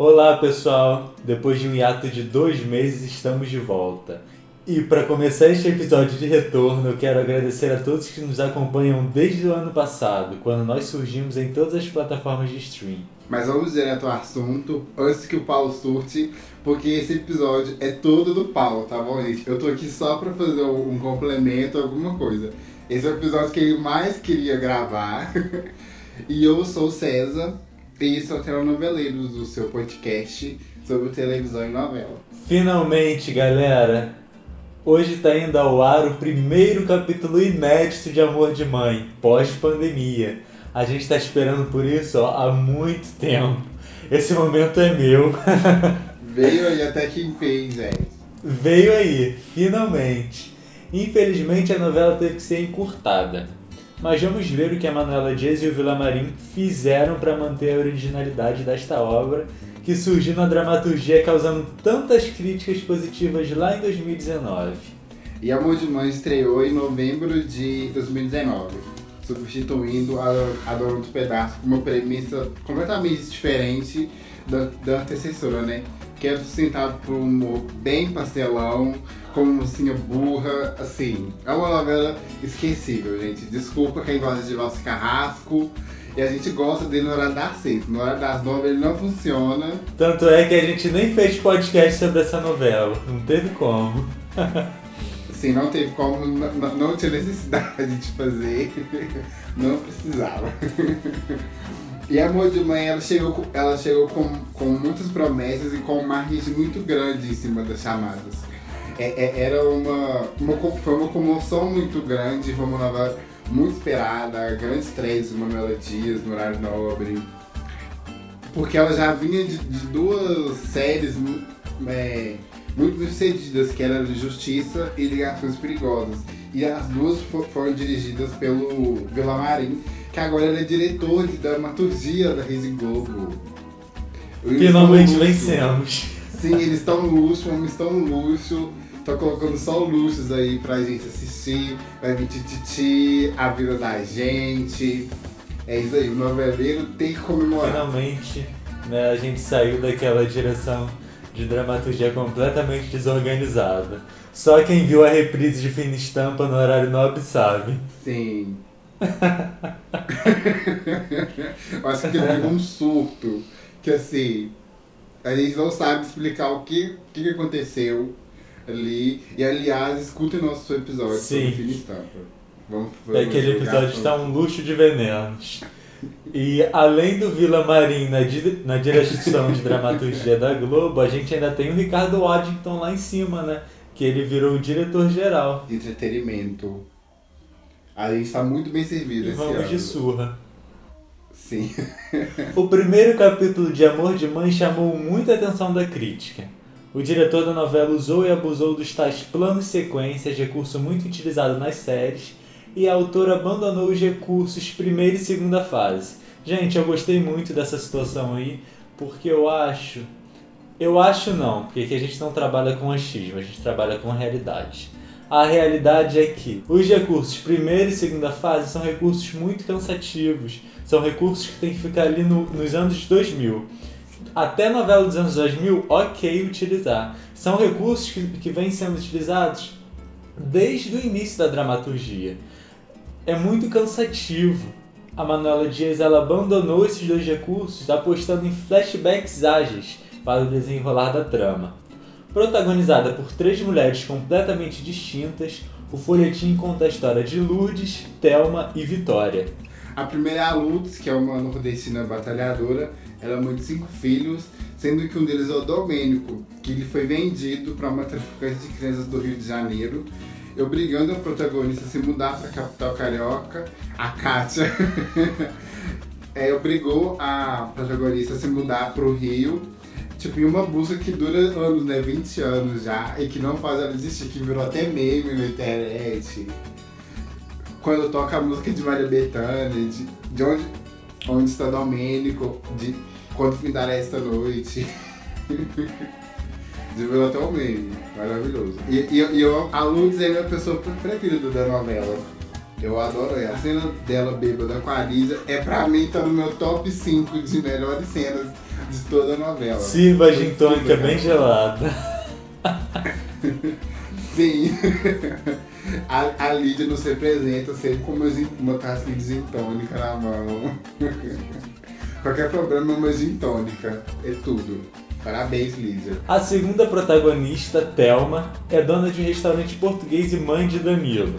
Olá pessoal, depois de um hiato de dois meses estamos de volta. E para começar este episódio de retorno, eu quero agradecer a todos que nos acompanham desde o ano passado, quando nós surgimos em todas as plataformas de stream. Mas vamos direto ao assunto, antes que o Paulo surte, porque esse episódio é todo do Paulo, tá bom, gente? Eu tô aqui só pra fazer um complemento, alguma coisa. Esse é o episódio que ele mais queria gravar. e eu sou o César, e sou telenoveleiro do seu podcast sobre televisão e novela. Finalmente, galera! Hoje está indo ao ar o primeiro capítulo inédito de Amor de Mãe, pós-pandemia. A gente está esperando por isso ó, há muito tempo. Esse momento é meu. Veio aí até que enfim, gente. Veio aí, finalmente. Infelizmente a novela teve que ser encurtada. Mas vamos ver o que a Manuela Dias e o Villamarim fizeram para manter a originalidade desta obra que surgiu na dramaturgia causando tantas críticas positivas lá em 2019. E Amor de Mãe estreou em novembro de 2019, substituindo a, a Dona do Pedaço com uma premissa completamente diferente da, da antecessora, né? Que é sustentado por um humor bem pastelão, com uma mocinha burra, assim. É uma novela esquecível, gente. Desculpa quem gosta de Valse Carrasco, e a gente gosta dele no horário das seis. No horário das nove ele não funciona. Tanto é que a gente nem fez podcast sobre essa novela. Não teve como. Sim, não teve como, não, não tinha necessidade de fazer. Não precisava. E a Amor de Mãe, ela chegou, ela chegou com, com muitas promessas e com um marketing muito grande em cima das chamadas. É, é, era uma, uma, foi uma comoção muito grande, foi uma nova muito esperada, grande estreia de Manuela Dias no horário nobre. Porque ela já vinha de, de duas séries é, muito bem sucedidas, que era Justiça e Ligações Perigosas. E as duas foram dirigidas pelo Villamarim, que agora ele é diretor de dramaturgia da Rede Globo. Finalmente vencemos. Sim, eles estão no luxo, homens estão no luxo. Tô colocando só luxos aí pra gente assistir. Vai vir tititi, a vida da gente. É isso aí, o noveleiro tem que comemorar. Finalmente, né, a gente saiu daquela direção de dramaturgia completamente desorganizada. Só quem viu a reprise de Fina Estampa no horário nobre sabe. Sim. Eu acho que teve um surto. Que assim, a gente não sabe explicar o que, que aconteceu ali. E aliás, escutem nosso episódio Sim. sobre Fina Estampa. Vamos, vamos Aquele episódio está um luxo de venenos. E além do Vila Marim na, di na direção de dramaturgia da Globo, a gente ainda tem o Ricardo Waddington lá em cima, né? Que ele virou o diretor-geral. Entretenimento. A gente está muito bem servido e esse vamos ano. de surra. Sim. o primeiro capítulo de Amor de Mãe chamou muita atenção da crítica. O diretor da novela usou e abusou dos tais planos e sequências, recurso muito utilizado nas séries, e a autora abandonou os recursos primeira e segunda fase. Gente, eu gostei muito dessa situação aí, porque eu acho. Eu acho não, porque aqui a gente não trabalha com achismo, a gente trabalha com realidade. A realidade é que os recursos primeira e segunda fase são recursos muito cansativos, são recursos que tem que ficar ali no, nos anos 2000 até novela dos anos 2000, ok utilizar. São recursos que, que vêm sendo utilizados desde o início da dramaturgia. É muito cansativo. A Manuela Dias ela abandonou esses dois recursos, apostando em flashbacks ágeis para o desenrolar da trama. Protagonizada por três mulheres completamente distintas, o folhetim conta a história de Lourdes, Thelma e Vitória. A primeira é a Lourdes, que é uma nordestina batalhadora, ela é mãe de cinco filhos, sendo que um deles é o Domênico, que ele foi vendido para uma traficante de crianças do Rio de Janeiro, obrigando a protagonista a se mudar para a capital carioca, a Kátia. é, obrigou a protagonista a se mudar para o Rio, tipo, em uma busca que dura anos, né? 20 anos já, e que não faz ela desistir, que virou até meme na internet. Quando toca a música de Maria Bethânia, de, de onde onde está Domênico, de quando findará esta noite. Desenvolveu até o meme, maravilhoso. E, e, e eu, a Lourdes é minha pessoa preferida da novela. Eu adoro ela. A cena dela bêbada com a Lisa é pra mim tá no meu top 5 de melhores cenas de toda a novela. Sirva a gin tônica bem gelada. Sim. A, a Lídia nos representa sempre com uma, uma tacinha de gin tônica na mão. Qualquer problema, uma gin tônica. É tudo. Parabéns, Lídia. A segunda protagonista, Thelma, é dona de um restaurante português e mãe de Danilo.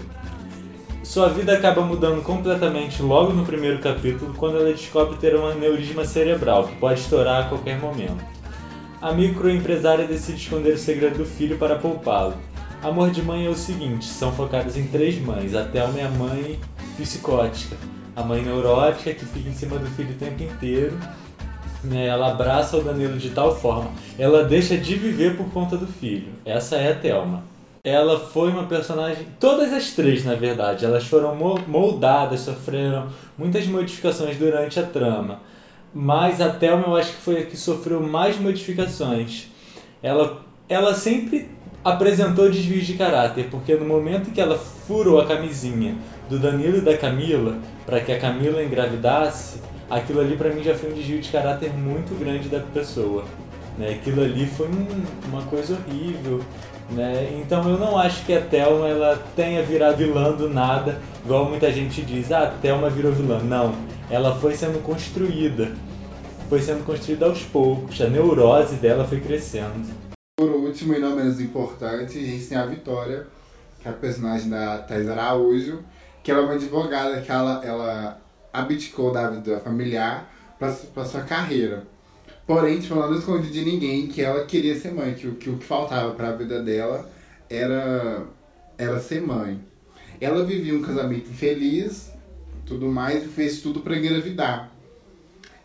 Sua vida acaba mudando completamente logo no primeiro capítulo, quando ela descobre ter um aneurisma cerebral, que pode estourar a qualquer momento. A microempresária decide esconder o segredo do filho para poupá-lo. Amor de Mãe é o seguinte, são focados em três mães. A Thelma é a mãe psicótica, a mãe neurótica que fica em cima do filho o tempo inteiro. Né? Ela abraça o Danilo de tal forma, ela deixa de viver por conta do filho. Essa é a Thelma. Ela foi uma personagem, todas as três na verdade, elas foram moldadas, sofreram muitas modificações durante a trama. Mas a Thelma eu acho que foi a que sofreu mais modificações. Ela, ela sempre apresentou desvios de caráter, porque no momento que ela furou a camisinha do Danilo e da Camila, para que a Camila engravidasse, aquilo ali para mim já foi um desvio de caráter muito grande da pessoa. Né? Aquilo ali foi um, uma coisa horrível. Né? Então eu não acho que a Thelma ela tenha virado vilã do nada, igual muita gente diz, ah, a Thelma virou vilã. Não, ela foi sendo construída. Foi sendo construída aos poucos, a neurose dela foi crescendo. Por último, e não menos importante, a gente tem a Vitória, que é a personagem da Thais Araújo, que ela é uma advogada que ela, ela abdicou da vida familiar para sua carreira. Porém, tipo, ela não esconde de ninguém que ela queria ser mãe, que, que o que faltava para a vida dela era, era ser mãe. Ela vivia um casamento infeliz, tudo mais, e fez tudo para engravidar.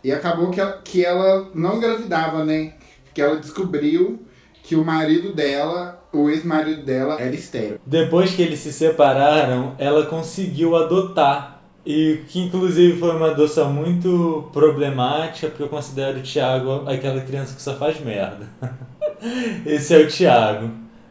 E acabou que ela, que ela não engravidava, né? Que ela descobriu que o marido dela, o ex-marido dela, era estéreo. Depois que eles se separaram, ela conseguiu adotar. E que inclusive foi uma adoção muito problemática, porque eu considero o Thiago aquela criança que só faz merda. Esse é o Thiago.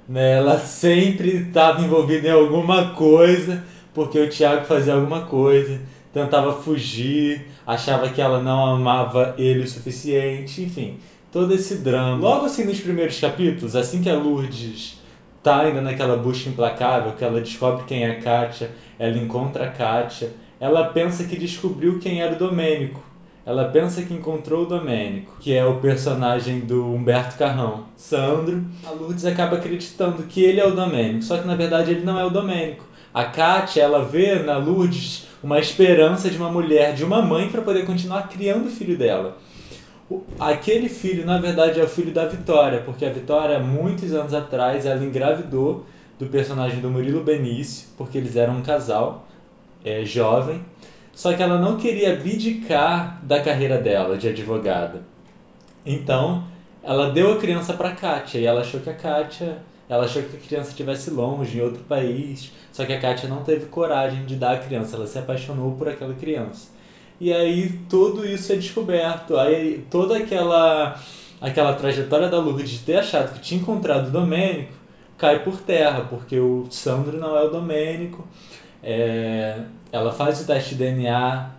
Né? Ela sempre estava envolvida em alguma coisa, porque o Thiago fazia alguma coisa, tentava fugir, achava que ela não amava ele o suficiente, enfim todo esse drama. Logo assim nos primeiros capítulos, assim que a Lourdes tá ainda naquela busca implacável, que ela descobre quem é a Kátia, ela encontra a Kátia, ela pensa que descobriu quem era o Domênico. Ela pensa que encontrou o Domênico, que é o personagem do Humberto Carrão, Sandro. A Lourdes acaba acreditando que ele é o Domênico, só que na verdade ele não é o Domênico. A Kátia, ela vê na Lourdes uma esperança de uma mulher, de uma mãe para poder continuar criando o filho dela aquele filho, na verdade, é o filho da Vitória, porque a Vitória, muitos anos atrás, ela engravidou do personagem do Murilo Benício, porque eles eram um casal é, jovem, só que ela não queria abdicar da carreira dela de advogada. Então, ela deu a criança para Kátia e ela achou que a Kátia, ela achou que a criança estivesse longe, em outro país, só que a Kátia não teve coragem de dar a criança, ela se apaixonou por aquela criança e aí tudo isso é descoberto. Aí toda aquela aquela trajetória da Lourdes de ter achado que tinha encontrado o Domênico cai por terra, porque o Sandro não é o Domênico. É, ela faz o teste de DNA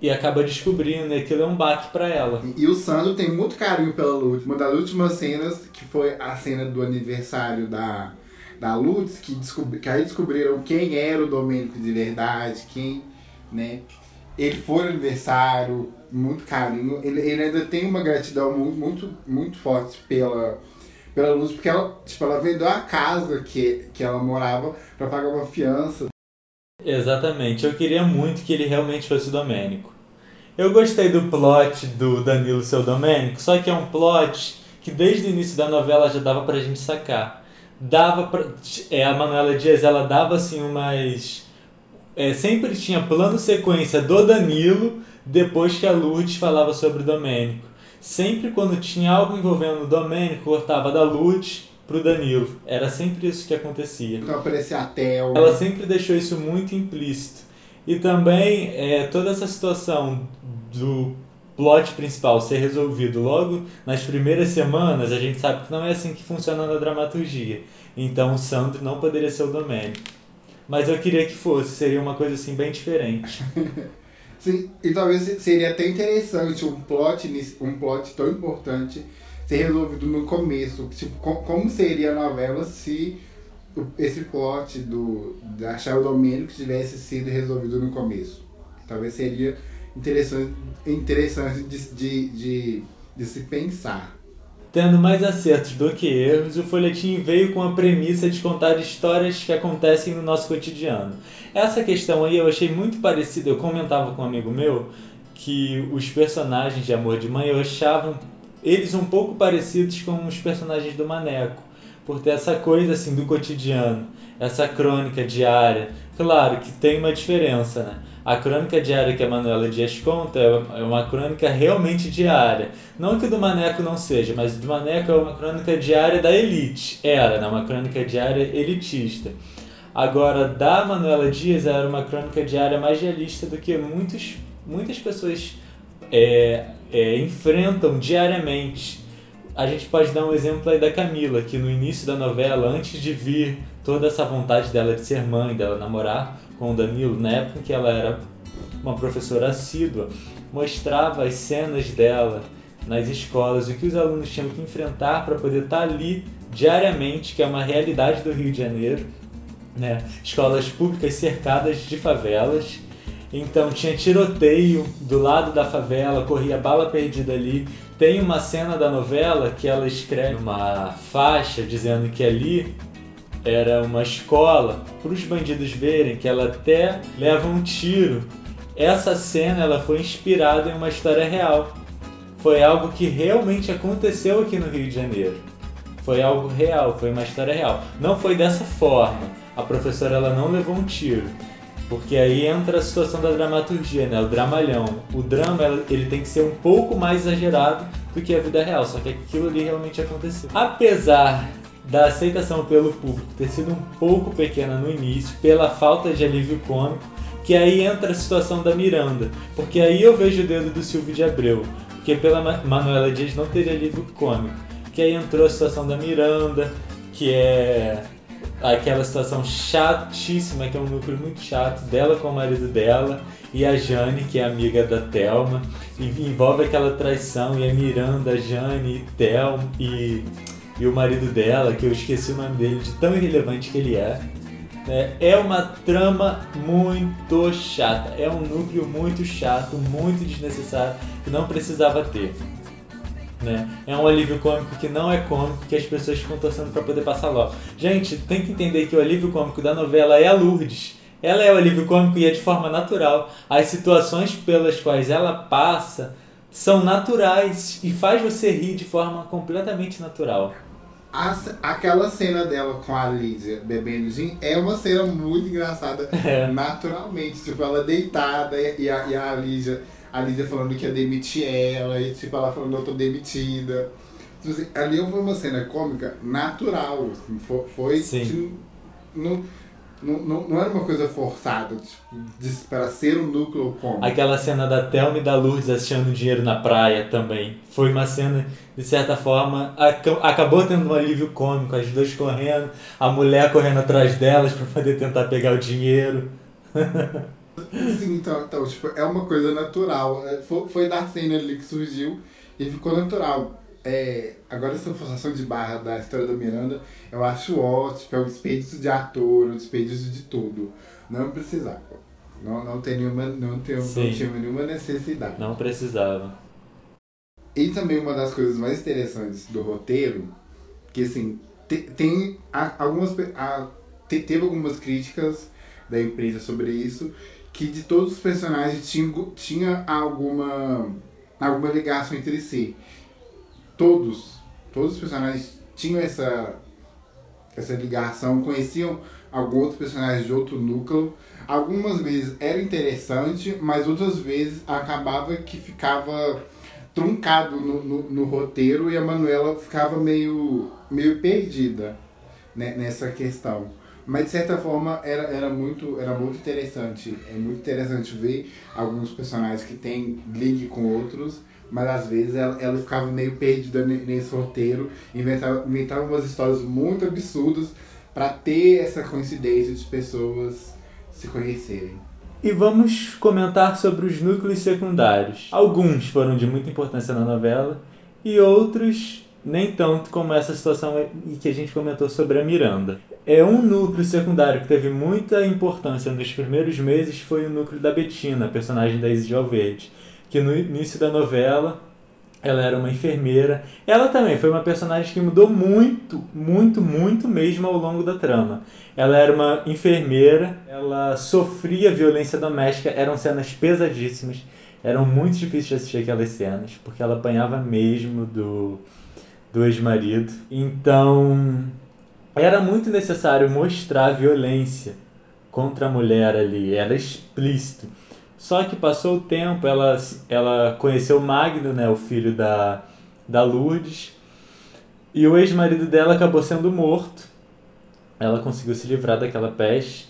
e acaba descobrindo, e aquilo é um baque para ela. E, e o Sandro tem muito carinho pela Lourdes. Uma das últimas cenas, que foi a cena do aniversário da, da Lourdes, que, descobri, que aí descobriram quem era o Domênico de verdade, quem, né? Ele foi no aniversário, muito carinho. Ele, ele ainda tem uma gratidão muito, muito, muito forte pela, pela Luz, porque ela, tipo, ela vendeu a casa que, que ela morava para pagar uma fiança. Exatamente. Eu queria muito que ele realmente fosse o Domênico. Eu gostei do plot do Danilo ser o Domênico, só que é um plot que desde o início da novela já dava pra gente sacar. Dava pra, é, a Manuela Dias, ela dava assim umas é, sempre tinha plano sequência do Danilo depois que a Lourdes falava sobre o Domênico. Sempre quando tinha algo envolvendo o Domênico, cortava da Lourdes pro Danilo. Era sempre isso que acontecia. Então aparecia a Thelma. Ela sempre deixou isso muito implícito. E também é, toda essa situação do plot principal ser resolvido logo nas primeiras semanas, a gente sabe que não é assim que funciona na dramaturgia. Então o Sandro não poderia ser o Domênico. Mas eu queria que fosse, seria uma coisa assim bem diferente. Sim, e talvez seria até interessante um plot, um plot tão importante ser resolvido no começo. Tipo, como seria a novela se esse plot do, da Charles Domênico tivesse sido resolvido no começo? Talvez seria interessante, interessante de, de, de, de se pensar. Tendo mais acertos do que erros, o folhetim veio com a premissa de contar histórias que acontecem no nosso cotidiano. Essa questão aí eu achei muito parecida, eu comentava com um amigo meu que os personagens de Amor de Mãe eu achava eles um pouco parecidos com os personagens do Maneco, por ter essa coisa assim do cotidiano, essa crônica diária. Claro que tem uma diferença, né? A crônica diária que a Manuela Dias conta é uma crônica realmente diária. Não que do Maneco não seja, mas do Maneco é uma crônica diária da elite. Era, né? Uma crônica diária elitista. Agora, da Manuela Dias era uma crônica diária mais realista do que muitos, muitas pessoas é, é, enfrentam diariamente. A gente pode dar um exemplo aí da Camila, que no início da novela, antes de vir toda essa vontade dela de ser mãe, dela namorar com o Danilo, na época que ela era uma professora assídua, mostrava as cenas dela nas escolas, o que os alunos tinham que enfrentar para poder estar tá ali diariamente, que é uma realidade do Rio de Janeiro, né? Escolas públicas cercadas de favelas. Então tinha tiroteio do lado da favela, corria bala perdida ali. Tem uma cena da novela que ela escreve uma faixa dizendo que ali era uma escola para os bandidos verem que ela até leva um tiro. Essa cena ela foi inspirada em uma história real. Foi algo que realmente aconteceu aqui no Rio de Janeiro. Foi algo real, foi uma história real. Não foi dessa forma. A professora ela não levou um tiro. Porque aí entra a situação da dramaturgia, né? O dramalhão. O drama ele tem que ser um pouco mais exagerado do que a vida real, só que aquilo ali realmente aconteceu. Apesar da aceitação pelo público ter sido um pouco pequena no início, pela falta de alívio cômico, que aí entra a situação da Miranda, porque aí eu vejo o dedo do Silvio de Abreu, porque pela Manuela Dias não teria alívio cômico, que aí entrou a situação da Miranda, que é aquela situação chatíssima, que é um núcleo muito chato, dela com o marido dela, e a Jane, que é amiga da Thelma, e envolve aquela traição, e a Miranda, a Jane, Thelma, e e o marido dela, que eu esqueci o nome dele, de tão irrelevante que ele é. Né? É uma trama muito chata, é um núcleo muito chato, muito desnecessário, que não precisava ter. Né? É um alívio cômico que não é cômico, que as pessoas ficam torcendo para poder passar logo. Gente, tem que entender que o alívio cômico da novela é a Lourdes. Ela é o alívio cômico e é de forma natural. As situações pelas quais ela passa são naturais e faz você rir de forma completamente natural. A, aquela cena dela com a Lídia bebendo gin é uma cena muito engraçada é. naturalmente. Tipo, ela deitada e a, e a Lídia, a Lídia falando que ia demitir ela, e tipo, ela falando eu tô demitida. Tipo assim, ali foi uma cena cômica natural. Assim, foi, foi Sim. Que, não, não, não, não era uma coisa forçada, tipo, para ser um núcleo cômico. Aquela cena da Thelma e da Lourdes achando dinheiro na praia também. Foi uma cena, de certa forma, acabou tendo um alívio cômico, as duas correndo, a mulher correndo atrás delas para poder tentar pegar o dinheiro. Sim, então, então tipo, é uma coisa natural. É, foi, foi da cena ali que surgiu e ficou natural é, agora essa forçação de barra da história da Miranda, eu acho ótimo, é um desperdício de ator, um desperdício de tudo. Não precisava. Não, não, tem nenhuma, não, tem, não tinha nenhuma necessidade. Não precisava. E também uma das coisas mais interessantes do roteiro, que assim, tem, tem algumas. A, teve algumas críticas da imprensa sobre isso, que de todos os personagens tinha, tinha alguma, alguma ligação entre si todos, todos os personagens tinham essa, essa ligação, conheciam alguns outros personagens de outro núcleo. Algumas vezes era interessante, mas outras vezes acabava que ficava truncado no, no, no roteiro e a Manuela ficava meio, meio perdida né, nessa questão. Mas de certa forma era, era, muito, era muito interessante. É muito interessante ver alguns personagens que têm ligue com outros mas às vezes ela, ela ficava meio perdida nesse roteiro, inventava, inventava umas histórias muito absurdas para ter essa coincidência de pessoas se conhecerem. E vamos comentar sobre os núcleos secundários. Alguns foram de muita importância na novela e outros nem tanto como essa situação que a gente comentou sobre a Miranda. É um núcleo secundário que teve muita importância nos primeiros meses foi o núcleo da Betina, personagem da Isis Valverde, que no início da novela ela era uma enfermeira. Ela também foi uma personagem que mudou muito, muito, muito mesmo ao longo da trama. Ela era uma enfermeira, ela sofria violência doméstica, eram cenas pesadíssimas, eram muito difíceis de assistir aquelas cenas, porque ela apanhava mesmo do, do ex-marido. Então, era muito necessário mostrar violência contra a mulher ali, era explícito. Só que passou o tempo, ela, ela conheceu Magno, né, o filho da, da Lourdes, e o ex-marido dela acabou sendo morto. Ela conseguiu se livrar daquela peste.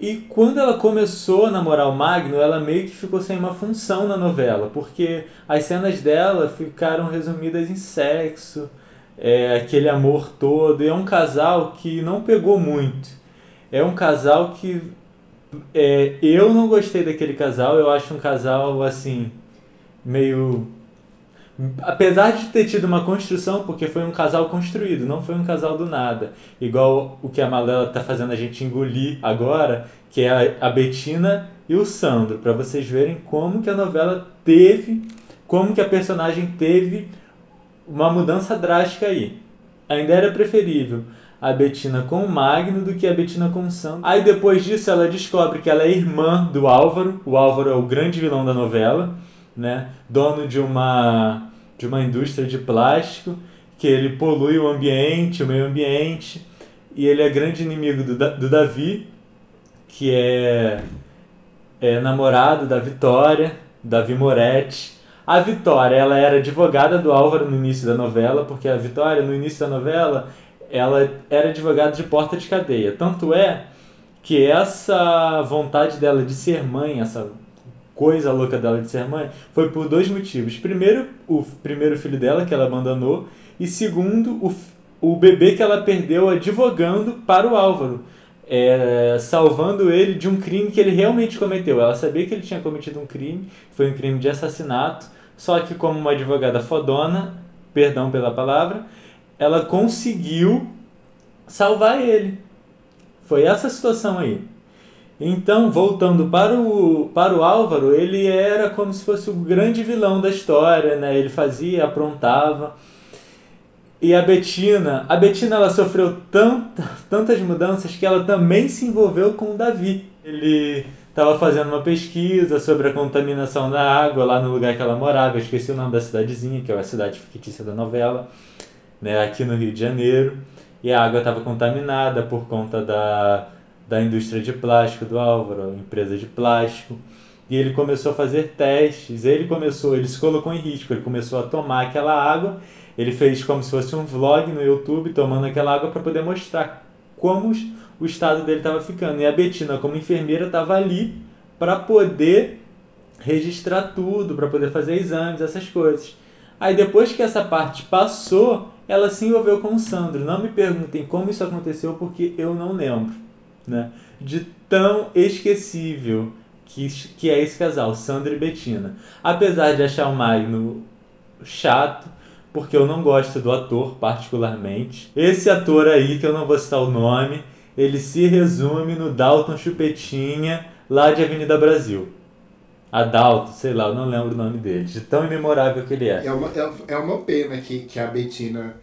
E quando ela começou a namorar o Magno, ela meio que ficou sem uma função na novela, porque as cenas dela ficaram resumidas em sexo, é, aquele amor todo. E é um casal que não pegou muito. É um casal que é, eu não gostei daquele casal, eu acho um casal assim, meio. Apesar de ter tido uma construção, porque foi um casal construído, não foi um casal do nada. Igual o que a Malela tá fazendo a gente engolir agora, que é a, a Betina e o Sandro, para vocês verem como que a novela teve, como que a personagem teve uma mudança drástica aí. Ainda era preferível a Betina com o Magno do que a Betina com o Sandro. Aí depois disso ela descobre que ela é irmã do Álvaro. O Álvaro é o grande vilão da novela, né? Dono de uma de uma indústria de plástico que ele polui o ambiente, o meio ambiente, e ele é grande inimigo do, do Davi, que é, é namorado da Vitória, Davi Moretti. A Vitória, ela era advogada do Álvaro no início da novela, porque a Vitória, no início da novela, ela era advogada de porta de cadeia. Tanto é que essa vontade dela de ser mãe, essa coisa louca dela de ser mãe, foi por dois motivos. Primeiro, o primeiro filho dela, que ela abandonou, e segundo, o, o bebê que ela perdeu advogando para o Álvaro. É, salvando ele de um crime que ele realmente cometeu. Ela sabia que ele tinha cometido um crime, foi um crime de assassinato, só que como uma advogada fodona, perdão pela palavra, ela conseguiu salvar ele. Foi essa situação aí. Então, voltando para o, para o Álvaro, ele era como se fosse o grande vilão da história, né? Ele fazia, aprontava. E a Betina, a Betina ela sofreu tanta, tantas mudanças que ela também se envolveu com o Davi. Ele estava fazendo uma pesquisa sobre a contaminação da água lá no lugar que ela morava. Eu esqueci o nome da cidadezinha, que é a cidade fictícia da novela né, aqui no Rio de Janeiro, e a água estava contaminada por conta da, da indústria de plástico do Álvaro, empresa de plástico. E ele começou a fazer testes, ele começou, ele se colocou em risco, ele começou a tomar aquela água, ele fez como se fosse um vlog no YouTube tomando aquela água para poder mostrar como o estado dele estava ficando. E a Betina, como enfermeira, estava ali para poder registrar tudo, para poder fazer exames, essas coisas. Aí depois que essa parte passou, ela se envolveu com o Sandro. Não me perguntem como isso aconteceu, porque eu não lembro. Né? De tão esquecível que, que é esse casal, Sandro e Bettina. Apesar de achar o Magno chato, porque eu não gosto do ator particularmente. Esse ator aí, que eu não vou citar o nome, ele se resume no Dalton Chupetinha, lá de Avenida Brasil. Adalto, sei lá, eu não lembro o nome dele, de tão imemorável que ele é. É uma, é, é uma pena que, que a Bettina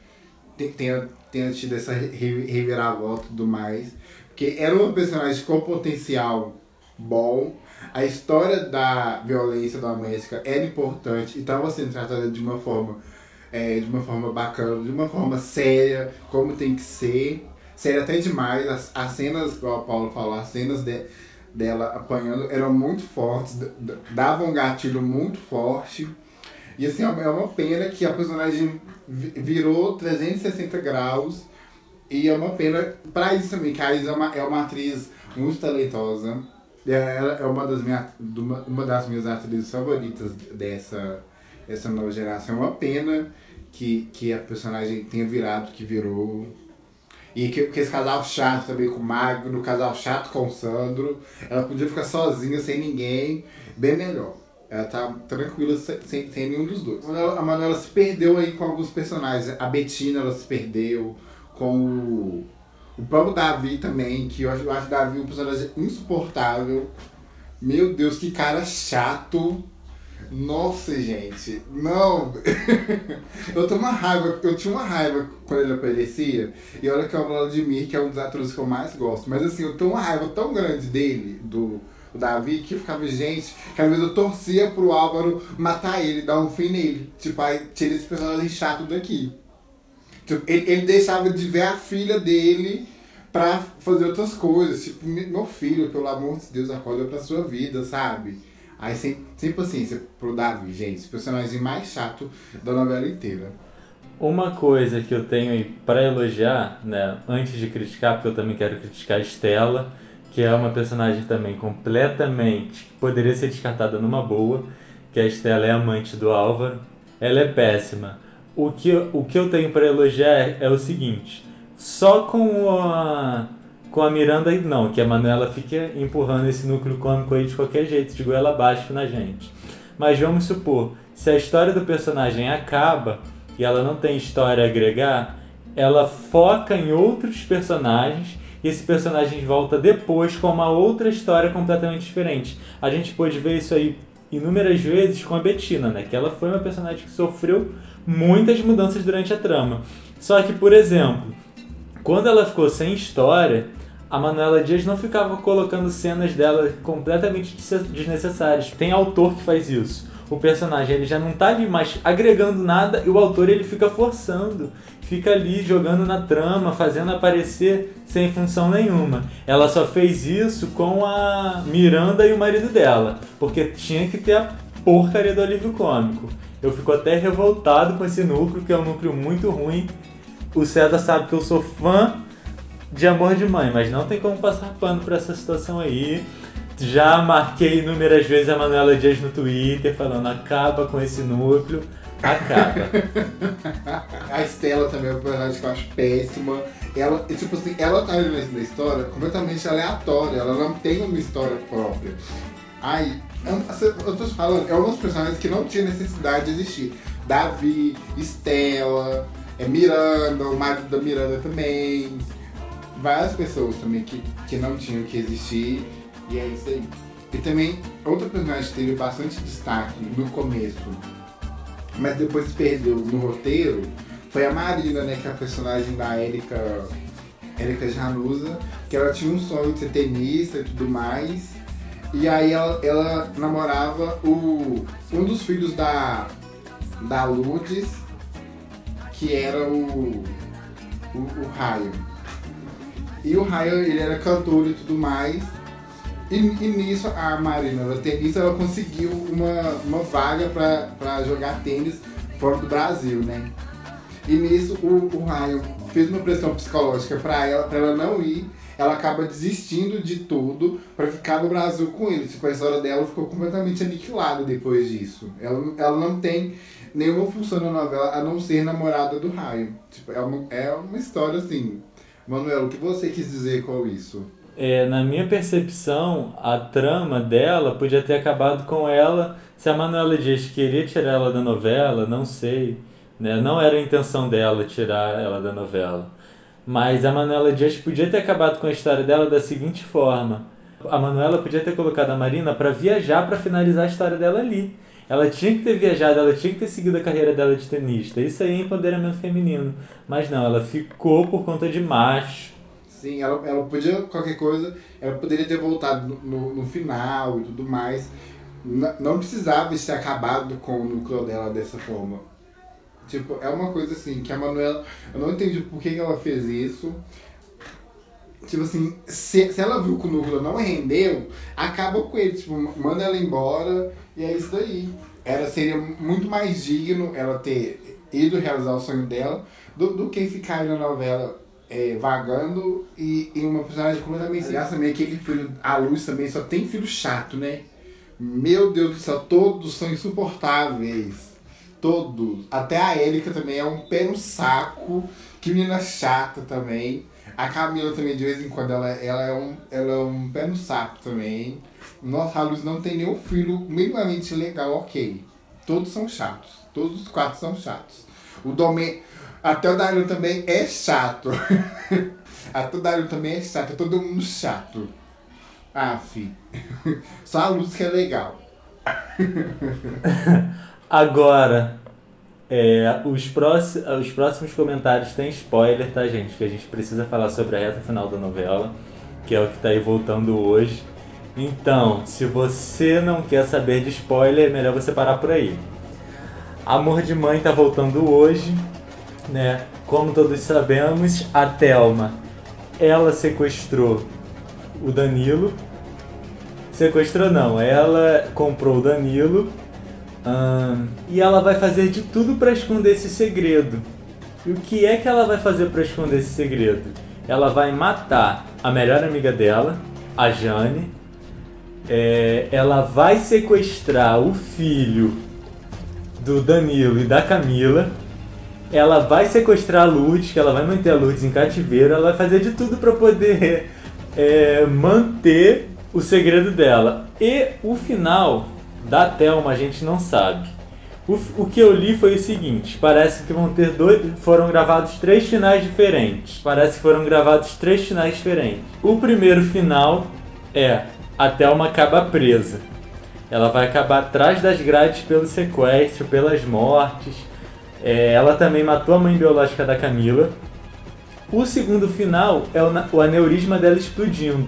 tenha, tenha tido essa reviravolta e tudo mais. Porque era uma personagem com potencial bom, a história da violência doméstica era importante e estava sendo tratada de uma forma é, de uma forma bacana, de uma forma séria, como tem que ser. Séria até demais. As, as cenas, como o Paulo falou, as cenas de, dela apanhando eram muito fortes, davam um gatilho muito forte. E assim, é uma é pena que a personagem virou 360 graus. E é uma pena pra isso também, que a Isa é uma, é uma atriz muito talentosa. Ela é uma das, minha, uma das minhas atrizes favoritas dessa, dessa nova geração. É uma pena que, que a personagem tenha virado que virou. E que, que esse casal chato também com o Magno, casal chato com o Sandro. Ela podia ficar sozinha, sem ninguém, bem melhor. Ela tá tranquila sem, sem nenhum dos dois. A Manuela se perdeu aí com alguns personagens. A Betina ela se perdeu com o, o próprio Davi também, que eu acho, eu acho Davi um personagem insuportável. Meu Deus, que cara chato. Nossa, gente. Não. eu tenho uma raiva. Eu tinha uma raiva quando ele aparecia. E olha que é o Vladimir, que é um dos atores que eu mais gosto. Mas assim, eu tenho uma raiva tão grande dele, do Davi, que ficava, gente, que às vezes eu torcia pro Álvaro matar ele, dar um fim nele. Tipo, aí tira esse personagem chato daqui. Tipo, ele, ele deixava de ver a filha dele pra fazer outras coisas. Tipo, meu filho, pelo amor de Deus, acorda pra sua vida, sabe? Aí sem, sem paciência pro Davi, gente. Esse personagem mais chato da novela inteira. Uma coisa que eu tenho para elogiar, né, antes de criticar, porque eu também quero criticar a Estela, que é uma personagem também completamente poderia ser descartada numa boa, que a Estela é amante do Álvaro. Ela é péssima. O que, o que eu tenho para elogiar é o seguinte: só com a com a Miranda não, que a Manuela fica empurrando esse núcleo cômico aí de qualquer jeito, de goela abaixo na gente. Mas vamos supor, se a história do personagem acaba e ela não tem história a agregar, ela foca em outros personagens e esse personagem volta depois com uma outra história completamente diferente. A gente pôde ver isso aí inúmeras vezes com a Bettina, né? Que ela foi uma personagem que sofreu muitas mudanças durante a trama. Só que, por exemplo, quando ela ficou sem história, a Manuela Dias não ficava colocando cenas dela completamente desnecessárias. Tem autor que faz isso. O personagem ele já não tá ali mais agregando nada e o autor ele fica forçando fica ali jogando na trama, fazendo aparecer sem função nenhuma. Ela só fez isso com a Miranda e o marido dela, porque tinha que ter a porcaria do alívio cômico. Eu fico até revoltado com esse núcleo, que é um núcleo muito ruim. O César sabe que eu sou fã de Amor de Mãe, mas não tem como passar pano por essa situação aí. Já marquei inúmeras vezes a Manuela Dias no Twitter falando acaba com esse núcleo. Acaba. a Estela também é uma personagem que eu acho péssima. Ela, tipo assim, ela tá vivendo na história completamente aleatória, ela não tem uma história própria. Ai, eu tô falando, é uma das personagens que não tinha necessidade de existir. Davi, Estela, é Miranda, o marido da Miranda também. Várias pessoas também que, que não tinham que existir. E é isso aí. E também, outra personagem que teve bastante destaque no começo mas depois perdeu no roteiro, foi a Marina, né? Que é a personagem da Erika, Erika Januza, que ela tinha um sonho de ser tenista e tudo mais. E aí ela, ela namorava o, um dos filhos da, da Lourdes, que era o, o, o Raio. E o Raio, ele era cantor e tudo mais. E, e nisso a Marina, ela tenista, ela conseguiu uma, uma vaga para jogar tênis fora do Brasil, né? E nisso o, o Ryan fez uma pressão psicológica para ela, para ela não ir. Ela acaba desistindo de tudo para ficar no Brasil com ele. Tipo, a história dela ficou completamente aniquilada depois disso. Ela, ela não tem nenhuma função na novela a não ser namorada do Raio. Tipo, é uma, é uma história assim. Manuel, o que você quis dizer com isso? é, na minha percepção, a trama dela podia ter acabado com ela. Se a Manuela Dias queria tirar ela da novela, não sei. Né? Não era a intenção dela tirar ela da novela. Mas a Manuela Dias podia ter acabado com a história dela da seguinte forma: a Manuela podia ter colocado a Marina para viajar para finalizar a história dela ali. Ela tinha que ter viajado, ela tinha que ter seguido a carreira dela de tenista. Isso aí é empoderamento feminino. Mas não, ela ficou por conta de macho Sim, ela, ela podia, qualquer coisa, ela poderia ter voltado no, no, no final e tudo mais. N não precisava ter acabado com o núcleo dela dessa forma. Tipo, é uma coisa assim, que a Manuela. Eu não entendi por que, ela fez isso. Tipo assim, se, se ela viu que o núcleo não rendeu, acaba com ele. Tipo, manda ela embora e é isso daí. Era, seria muito mais digno ela ter ido realizar o sonho dela do, do que ficar na novela é, vagando e, e uma personagem completamente sem graça também. Aquele filho, a luz também só tem filho chato, né? Meu Deus do céu, todos são insuportáveis. Todos. Até a Erika também é um pé no saco. Que menina chata também. A Camila também, de vez em quando, ela, ela, é, um, ela é um pé no saco também. Nossa, a Luz não tem nenhum filho minimamente legal, ok. Todos são chatos. Todos os quatro são chatos. O Domê... Até o Dario também é chato. Até o Dario também é chato. É todo mundo chato. Fi. Só a Luz que é legal. Agora, é, os, próximos, os próximos comentários têm spoiler, tá, gente? Que a gente precisa falar sobre a reta final da novela, que é o que tá aí voltando hoje. Então, se você não quer saber de spoiler, é melhor você parar por aí. Amor de Mãe tá voltando hoje, né? Como todos sabemos, a Thelma, ela sequestrou o Danilo. Sequestrou não, ela comprou o Danilo e ela vai fazer de tudo para esconder esse segredo. E o que é que ela vai fazer para esconder esse segredo? Ela vai matar a melhor amiga dela, a Jane. É, ela vai sequestrar o filho do Danilo e da Camila. Ela vai sequestrar a Lourdes, que ela vai manter a Lourdes em cativeiro. Ela vai fazer de tudo para poder é, manter o segredo dela. E o final da Thelma a gente não sabe. O, o que eu li foi o seguinte: parece que vão ter dois. Foram gravados três finais diferentes. Parece que foram gravados três finais diferentes. O primeiro final é a Thelma acaba presa. Ela vai acabar atrás das grades pelo sequestro, pelas mortes. É, ela também matou a mãe biológica da Camila. O segundo final é o, o aneurisma dela explodindo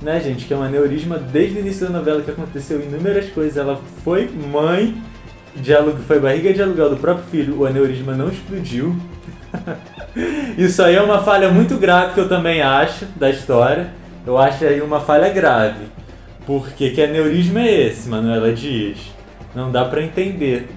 né, gente? Que é um aneurisma desde o início da novela que aconteceu inúmeras coisas. Ela foi mãe aluguel, foi barriga de aluguel do próprio filho, o aneurisma não explodiu. Isso aí é uma falha muito grave que eu também acho da história. Eu acho aí uma falha grave. Porque que aneurisma é esse, Manuela Dias? Não dá para entender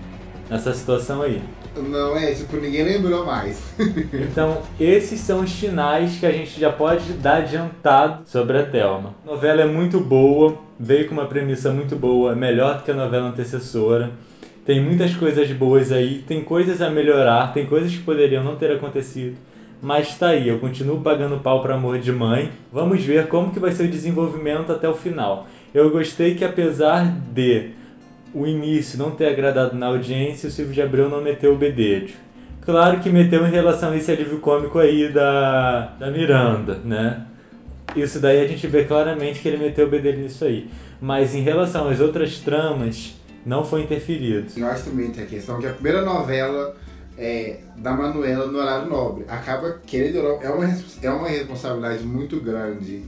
essa situação aí. Não é, tipo, ninguém lembrou mais. então, esses são os finais que a gente já pode dar adiantado sobre a Thelma. A novela é muito boa, veio com uma premissa muito boa, melhor do que a novela antecessora. Tem muitas coisas boas aí, tem coisas a melhorar, tem coisas que poderiam não ter acontecido. Mas tá aí, eu continuo pagando pau para amor de mãe. Vamos ver como que vai ser o desenvolvimento até o final. Eu gostei que apesar de o início não ter agradado na audiência, o Silvio de Abreu não meteu o bedelho. Claro que meteu em relação a esse alívio cômico aí da, da Miranda, né? Isso daí a gente vê claramente que ele meteu o bedelho nisso aí. Mas em relação às outras tramas, não foi interferido. Nós também tem a questão que a primeira novela é, da Manuela no horário nobre acaba querendo é uma, é uma responsabilidade muito grande.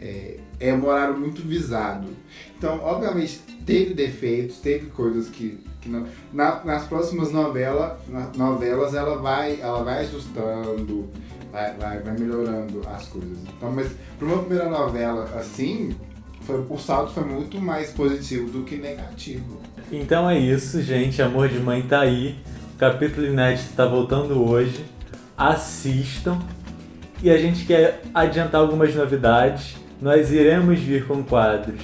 É, é um horário muito visado. Então, obviamente, teve defeitos, teve coisas que, que não. Na, nas próximas novela, na, novelas ela vai, ela vai ajustando, vai, vai, vai melhorando as coisas. Então, mas para uma primeira novela assim, foi, o saldo foi muito mais positivo do que negativo. Então é isso, gente. Amor de Mãe tá aí. O capítulo inédito está voltando hoje. Assistam. E a gente quer adiantar algumas novidades. Nós iremos vir com quadros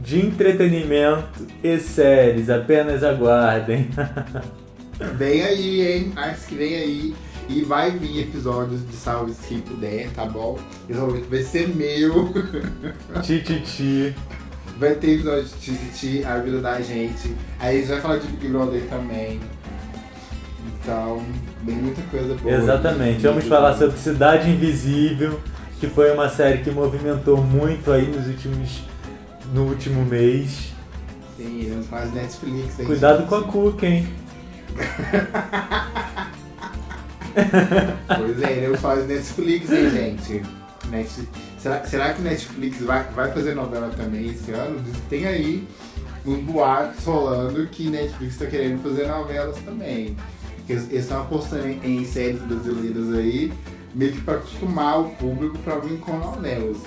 de entretenimento e séries. Apenas aguardem. vem aí, hein? Acho que vem aí. E vai vir episódios de Salve se puder, tá bom? Episódio vai ser meu. Tititi. Vai ter episódio de Tititi, a vida da gente. Aí a gente vai falar de Big Brother também. Então, bem muita coisa boa. Exatamente. Vamos falar sobre Cidade Invisível, que foi uma série que movimentou muito aí nos últimos no último mês. Sim, de Netflix. Aí, Cuidado com a Cuca, hein? pois é, falar de Netflix, hein, gente? Netflix. Será, será que Netflix vai, vai fazer novela também esse ano? Tem aí uns boatos rolando que Netflix está querendo fazer novelas também. Eles estão apostando em, em séries brasileiras aí, meio que para acostumar o público para vir com novelas.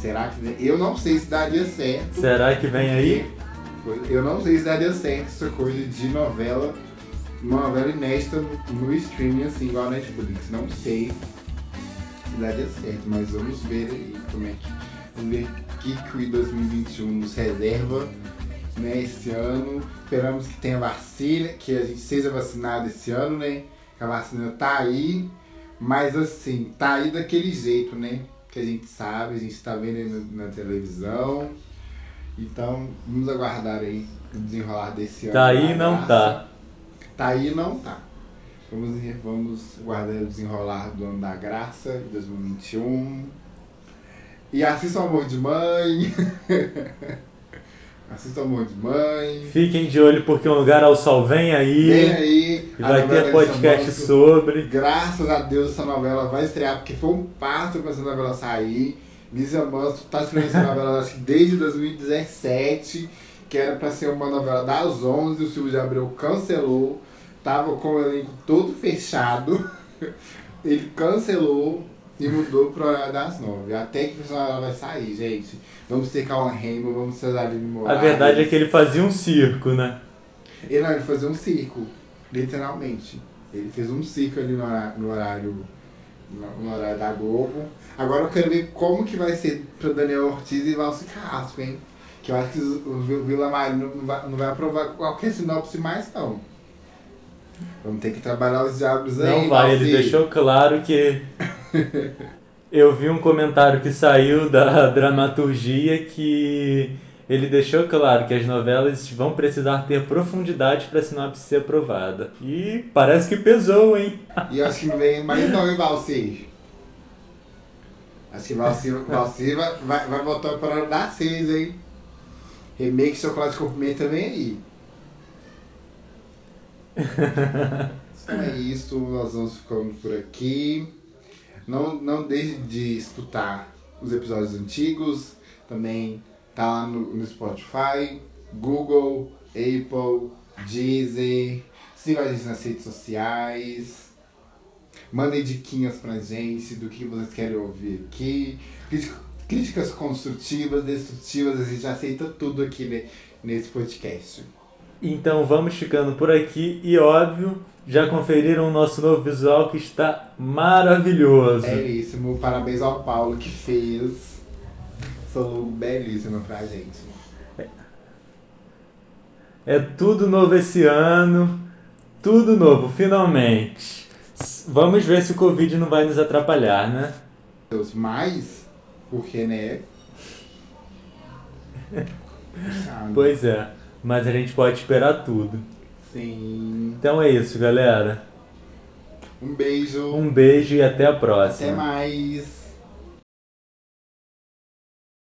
Será que Eu não sei se daria certo. Será que vem aí? Eu não sei se daria certo essa coisa de novela, uma novela inédita no, streaming assim, igual a Netflix. Não sei se daria certo, mas vamos ver aí como é que. Vamos ver o que, que o 2021 nos reserva né, esse ano. Esperamos que tenha vacina, que a gente seja vacinado esse ano, né? Que a vacina tá aí. Mas assim, tá aí daquele jeito, né? Que a gente sabe, a gente tá vendo aí na, televisão. Então, vamos aguardar aí o desenrolar desse Tá ano. aí da não tá. Tá aí e não tá. Vamos, vamos guardar o desenrolar do ano da graça de 2021. E assista o Amor de Mãe. assista o Amor de Mãe. Fiquem de olho porque um lugar ao sol vem aí. Vem aí. E vai ter podcast sobre. Graças a Deus essa novela vai estrear, porque foi um parto pra essa novela sair. Lisa Manso tá escrevendo essa novela acho desde 2017, que era pra ser uma novela das 11, o Silvio de Abreu cancelou, tava com o elenco todo fechado, ele cancelou e mudou pro horário das 9. Até que essa novela vai sair, gente. Vamos ter Cauã Rainbow, vamos ter Aline A verdade é que ele fazia um circo, né? Ele, não, ele fazia um circo, literalmente. Ele fez um circo ali no horário, no horário, no- horário da Globo. Agora eu quero ver como que vai ser pro Daniel Ortiz e Valci Carrasco, hein? Que eu acho que o Vi- Vila Maria não vai, não vai aprovar qualquer sinopse mais, não. Vamos ter que trabalhar os diabos aí, Não vai, ele Valci. deixou claro que. Eu vi um comentário que saiu da dramaturgia que ele deixou claro que as novelas vão precisar ter profundidade para a sinopse ser aprovada. E parece que pesou, hein? E eu acho que não vem mais não, hein, Valci? Acho que Valci, Valci vai, vai, vai voltar para das seis, hein? Remake Chocolate com Pimenta vem aí. Então é isso, nós vamos ficando por aqui. Não, não deixe de escutar os episódios antigos. Também tá lá no, no Spotify, Google, Apple, Deezer. Siga a gente nas redes sociais. Mandem diquinhas pra gente do que vocês querem ouvir aqui. Crítica- Críticas construtivas, destrutivas, a gente aceita tudo aqui ne- nesse podcast. Então vamos ficando por aqui e óbvio, já conferiram o nosso novo visual que está maravilhoso. Belíssimo. Parabéns ao Paulo que fez. Essa logo belíssima pra gente. É tudo novo esse ano, tudo novo, finalmente. Vamos ver se o Covid não vai nos atrapalhar, né? Deus, mas, porque, né? Pois é, mas a gente pode esperar tudo. Sim. Então é isso, galera. Um beijo. Um beijo e até a próxima. Até mais.